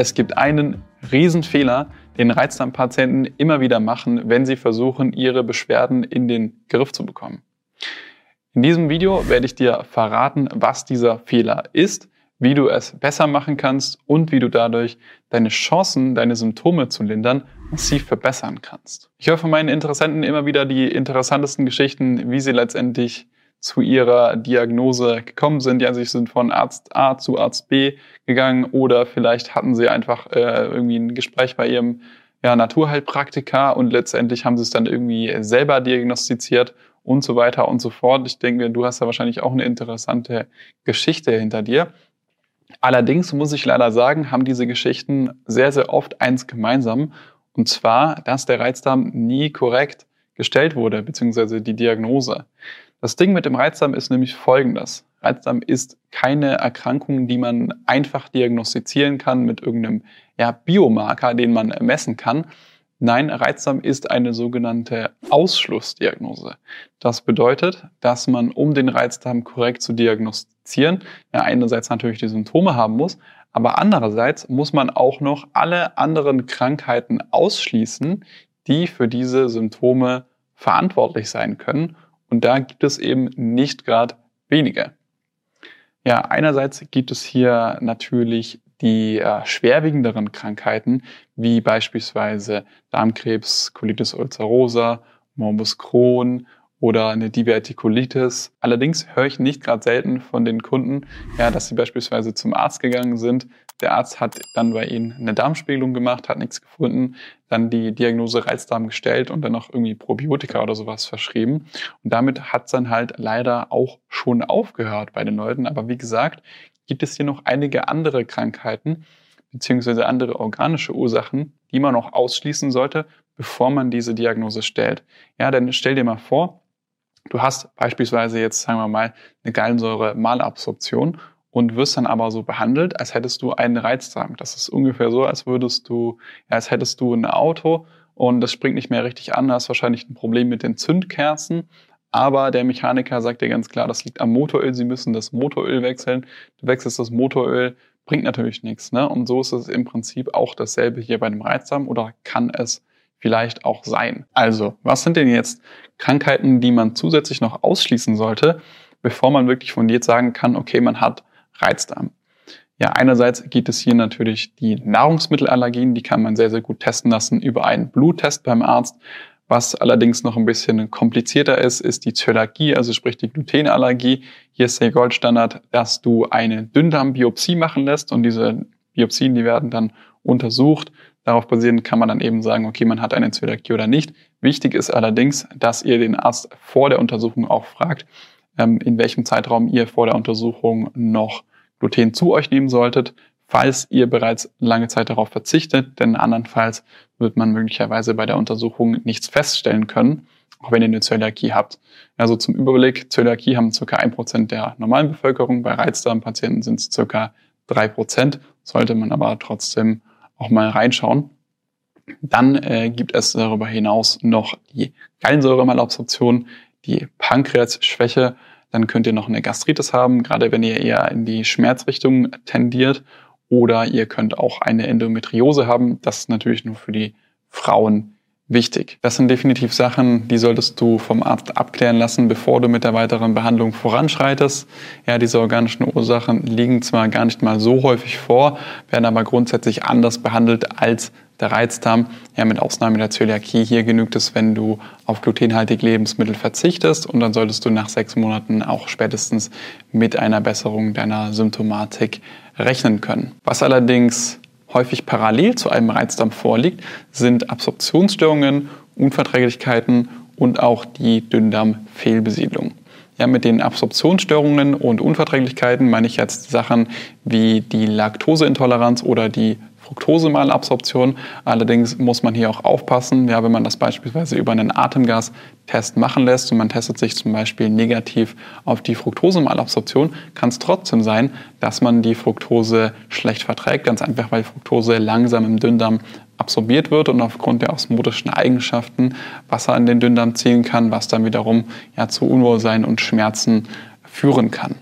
Es gibt einen Riesenfehler, den Reizdarmpatienten immer wieder machen, wenn sie versuchen, ihre Beschwerden in den Griff zu bekommen. In diesem Video werde ich dir verraten, was dieser Fehler ist, wie du es besser machen kannst und wie du dadurch deine Chancen, deine Symptome zu lindern, massiv verbessern kannst. Ich höre von meinen Interessenten immer wieder die interessantesten Geschichten, wie sie letztendlich zu ihrer Diagnose gekommen sind. Ja, sie sind von Arzt A zu Arzt B gegangen oder vielleicht hatten sie einfach äh, irgendwie ein Gespräch bei ihrem ja, Naturheilpraktiker und letztendlich haben sie es dann irgendwie selber diagnostiziert und so weiter und so fort. Ich denke, du hast da wahrscheinlich auch eine interessante Geschichte hinter dir. Allerdings muss ich leider sagen, haben diese Geschichten sehr, sehr oft eins gemeinsam. Und zwar, dass der Reizdarm nie korrekt gestellt wurde, beziehungsweise die Diagnose. Das Ding mit dem Reizdarm ist nämlich folgendes. Reizdarm ist keine Erkrankung, die man einfach diagnostizieren kann mit irgendeinem ja, Biomarker, den man messen kann. Nein, Reizdarm ist eine sogenannte Ausschlussdiagnose. Das bedeutet, dass man, um den Reizdarm korrekt zu diagnostizieren, ja einerseits natürlich die Symptome haben muss, aber andererseits muss man auch noch alle anderen Krankheiten ausschließen, die für diese Symptome verantwortlich sein können und da gibt es eben nicht gerade wenige. Ja, einerseits gibt es hier natürlich die äh, schwerwiegenderen Krankheiten, wie beispielsweise Darmkrebs, Colitis ulcerosa, Morbus Crohn oder eine Divertikulitis. Allerdings höre ich nicht gerade selten von den Kunden, ja, dass sie beispielsweise zum Arzt gegangen sind. Der Arzt hat dann bei ihnen eine Darmspiegelung gemacht, hat nichts gefunden, dann die Diagnose Reizdarm gestellt und dann noch irgendwie Probiotika oder sowas verschrieben. Und damit hat es dann halt leider auch schon aufgehört bei den Leuten. Aber wie gesagt, gibt es hier noch einige andere Krankheiten beziehungsweise andere organische Ursachen, die man noch ausschließen sollte, bevor man diese Diagnose stellt. Ja, denn stell dir mal vor, Du hast beispielsweise jetzt, sagen wir mal, eine Gallensäure-Malabsorption und wirst dann aber so behandelt, als hättest du einen Reizdarm. Das ist ungefähr so, als würdest du, ja, als hättest du ein Auto und das springt nicht mehr richtig an, da hast wahrscheinlich ein Problem mit den Zündkerzen. Aber der Mechaniker sagt dir ganz klar, das liegt am Motoröl, sie müssen das Motoröl wechseln. Du wechselst das Motoröl, bringt natürlich nichts. Ne? Und so ist es im Prinzip auch dasselbe hier bei dem Reizdarm oder kann es vielleicht auch sein. Also, was sind denn jetzt Krankheiten, die man zusätzlich noch ausschließen sollte, bevor man wirklich fundiert sagen kann, okay, man hat Reizdarm? Ja, einerseits gibt es hier natürlich die Nahrungsmittelallergien, die kann man sehr, sehr gut testen lassen über einen Bluttest beim Arzt. Was allerdings noch ein bisschen komplizierter ist, ist die Zöliakie, also sprich die Glutenallergie. Hier ist der Goldstandard, dass du eine Dünndarmbiopsie machen lässt und diese Biopsien, die werden dann untersucht Darauf basierend kann man dann eben sagen, okay, man hat eine Zöliakie oder nicht. Wichtig ist allerdings, dass ihr den Arzt vor der Untersuchung auch fragt, ähm, in welchem Zeitraum ihr vor der Untersuchung noch Gluten zu euch nehmen solltet, falls ihr bereits lange Zeit darauf verzichtet, denn andernfalls wird man möglicherweise bei der Untersuchung nichts feststellen können, auch wenn ihr eine Zöliakie habt. Also zum Überblick, Zöliakie haben ca. 1% der normalen Bevölkerung, bei Reizdarmpatienten sind es ca. 3%, sollte man aber trotzdem auch mal reinschauen. Dann äh, gibt es darüber hinaus noch die Gallensäuremalabsorption, die Pankreasschwäche. Dann könnt ihr noch eine Gastritis haben, gerade wenn ihr eher in die Schmerzrichtung tendiert. Oder ihr könnt auch eine Endometriose haben. Das ist natürlich nur für die Frauen wichtig. Das sind definitiv Sachen, die solltest du vom Arzt abklären lassen, bevor du mit der weiteren Behandlung voranschreitest. Ja, diese organischen Ursachen liegen zwar gar nicht mal so häufig vor, werden aber grundsätzlich anders behandelt als der Reizdarm. Ja, mit Ausnahme der Zöliakie. Hier genügt es, wenn du auf glutenhaltige Lebensmittel verzichtest und dann solltest du nach sechs Monaten auch spätestens mit einer Besserung deiner Symptomatik rechnen können. Was allerdings häufig parallel zu einem Reizdarm vorliegt, sind Absorptionsstörungen, Unverträglichkeiten und auch die Dünndarmfehlbesiedlung. Ja, mit den Absorptionsstörungen und Unverträglichkeiten meine ich jetzt Sachen wie die Laktoseintoleranz oder die Fructosemalabsorption. Allerdings muss man hier auch aufpassen, ja, wenn man das beispielsweise über einen Atemgastest machen lässt und man testet sich zum Beispiel negativ auf die Fructosemalabsorption, kann es trotzdem sein, dass man die Fructose schlecht verträgt, ganz einfach, weil Fructose langsam im Dünndarm absorbiert wird und aufgrund der osmotischen Eigenschaften Wasser in den Dünndarm ziehen kann, was dann wiederum ja, zu Unwohlsein und Schmerzen führen kann.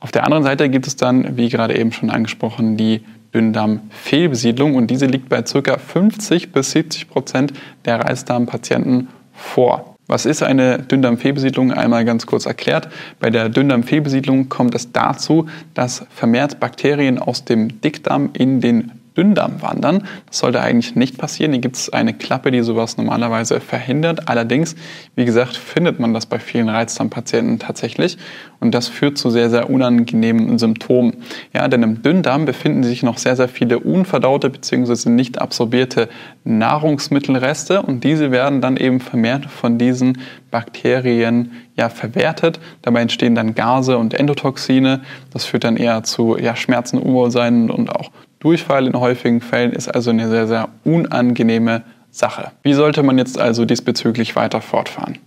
Auf der anderen Seite gibt es dann, wie gerade eben schon angesprochen, die Dünndarmfehlbesiedlung und diese liegt bei ca. 50 bis 70 Prozent der Reizdarmpatienten vor. Was ist eine Dünndarmfehlbesiedlung? Einmal ganz kurz erklärt. Bei der Dünndarmfehlbesiedlung kommt es dazu, dass vermehrt Bakterien aus dem Dickdarm in den Dünndarm wandern. Das sollte eigentlich nicht passieren. Hier gibt es eine Klappe, die sowas normalerweise verhindert. Allerdings, wie gesagt, findet man das bei vielen Reizdarmpatienten tatsächlich. Und das führt zu sehr, sehr unangenehmen Symptomen. Ja, denn im Dünndarm befinden sich noch sehr, sehr viele unverdaute bzw. nicht absorbierte Nahrungsmittelreste und diese werden dann eben vermehrt von diesen Bakterien ja, verwertet. Dabei entstehen dann Gase und Endotoxine. Das führt dann eher zu ja, Schmerzen, Unwohlsein und auch Durchfall in häufigen Fällen ist also eine sehr, sehr unangenehme Sache. Wie sollte man jetzt also diesbezüglich weiter fortfahren?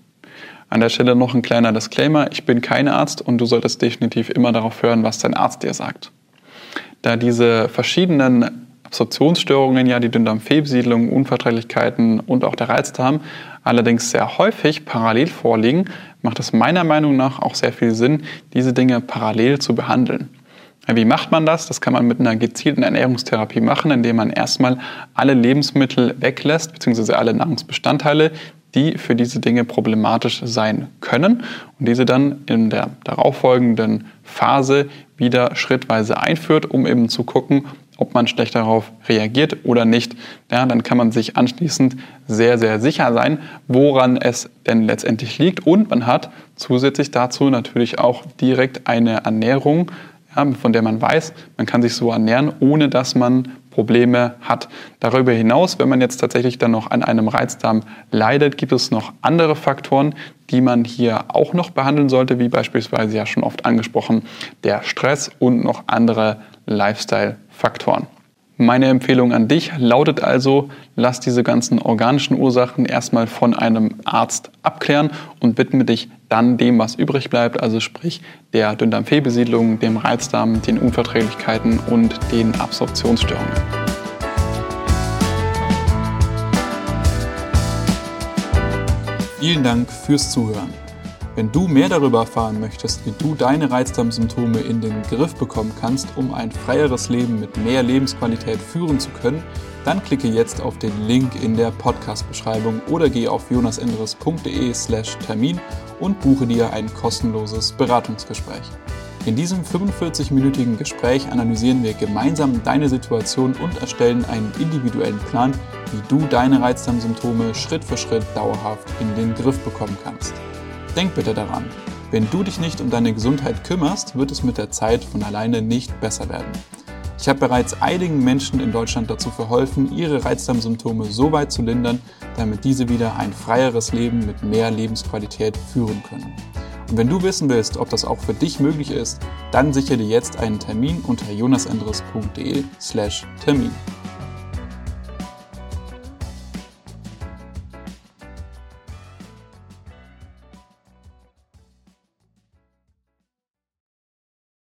An der Stelle noch ein kleiner Disclaimer. Ich bin kein Arzt und du solltest definitiv immer darauf hören, was dein Arzt dir sagt. Da diese verschiedenen Absorptionsstörungen, ja die Dünndarmfehlbesiedlung, Unverträglichkeiten und auch der Reizdarm allerdings sehr häufig parallel vorliegen, macht es meiner Meinung nach auch sehr viel Sinn, diese Dinge parallel zu behandeln. Wie macht man das? Das kann man mit einer gezielten Ernährungstherapie machen, indem man erstmal alle Lebensmittel weglässt, beziehungsweise alle Nahrungsbestandteile, die für diese Dinge problematisch sein können und diese dann in der darauffolgenden Phase wieder schrittweise einführt, um eben zu gucken, ob man schlecht darauf reagiert oder nicht. Ja, dann kann man sich anschließend sehr, sehr sicher sein, woran es denn letztendlich liegt. Und man hat zusätzlich dazu natürlich auch direkt eine Ernährung, ja, von der man weiß, man kann sich so ernähren, ohne dass man Probleme hat. Darüber hinaus, wenn man jetzt tatsächlich dann noch an einem Reizdarm leidet, gibt es noch andere Faktoren, die man hier auch noch behandeln sollte, wie beispielsweise ja schon oft angesprochen der Stress und noch andere Lifestyle-Faktoren. Meine Empfehlung an dich lautet also, lass diese ganzen organischen Ursachen erstmal von einem Arzt abklären und widme dich dann dem, was übrig bleibt, also sprich der Dünndarmfehlbesiedlung, dem Reizdarm, den Unverträglichkeiten und den Absorptionsstörungen. Vielen Dank fürs Zuhören. Wenn du mehr darüber erfahren möchtest, wie du deine Reizdarmsymptome in den Griff bekommen kannst, um ein freieres Leben mit mehr Lebensqualität führen zu können, dann klicke jetzt auf den Link in der Podcast-Beschreibung oder geh auf jonasendres.de/slash Termin und buche dir ein kostenloses Beratungsgespräch. In diesem 45-minütigen Gespräch analysieren wir gemeinsam deine Situation und erstellen einen individuellen Plan, wie du deine Reizdarmsymptome Schritt für Schritt dauerhaft in den Griff bekommen kannst. Denk bitte daran, wenn du dich nicht um deine Gesundheit kümmerst, wird es mit der Zeit von alleine nicht besser werden. Ich habe bereits einigen Menschen in Deutschland dazu verholfen, ihre Reizdarmsymptome so weit zu lindern, damit diese wieder ein freieres Leben mit mehr Lebensqualität führen können. Und wenn du wissen willst, ob das auch für dich möglich ist, dann sichere dir jetzt einen Termin unter jonasendres.de/termin.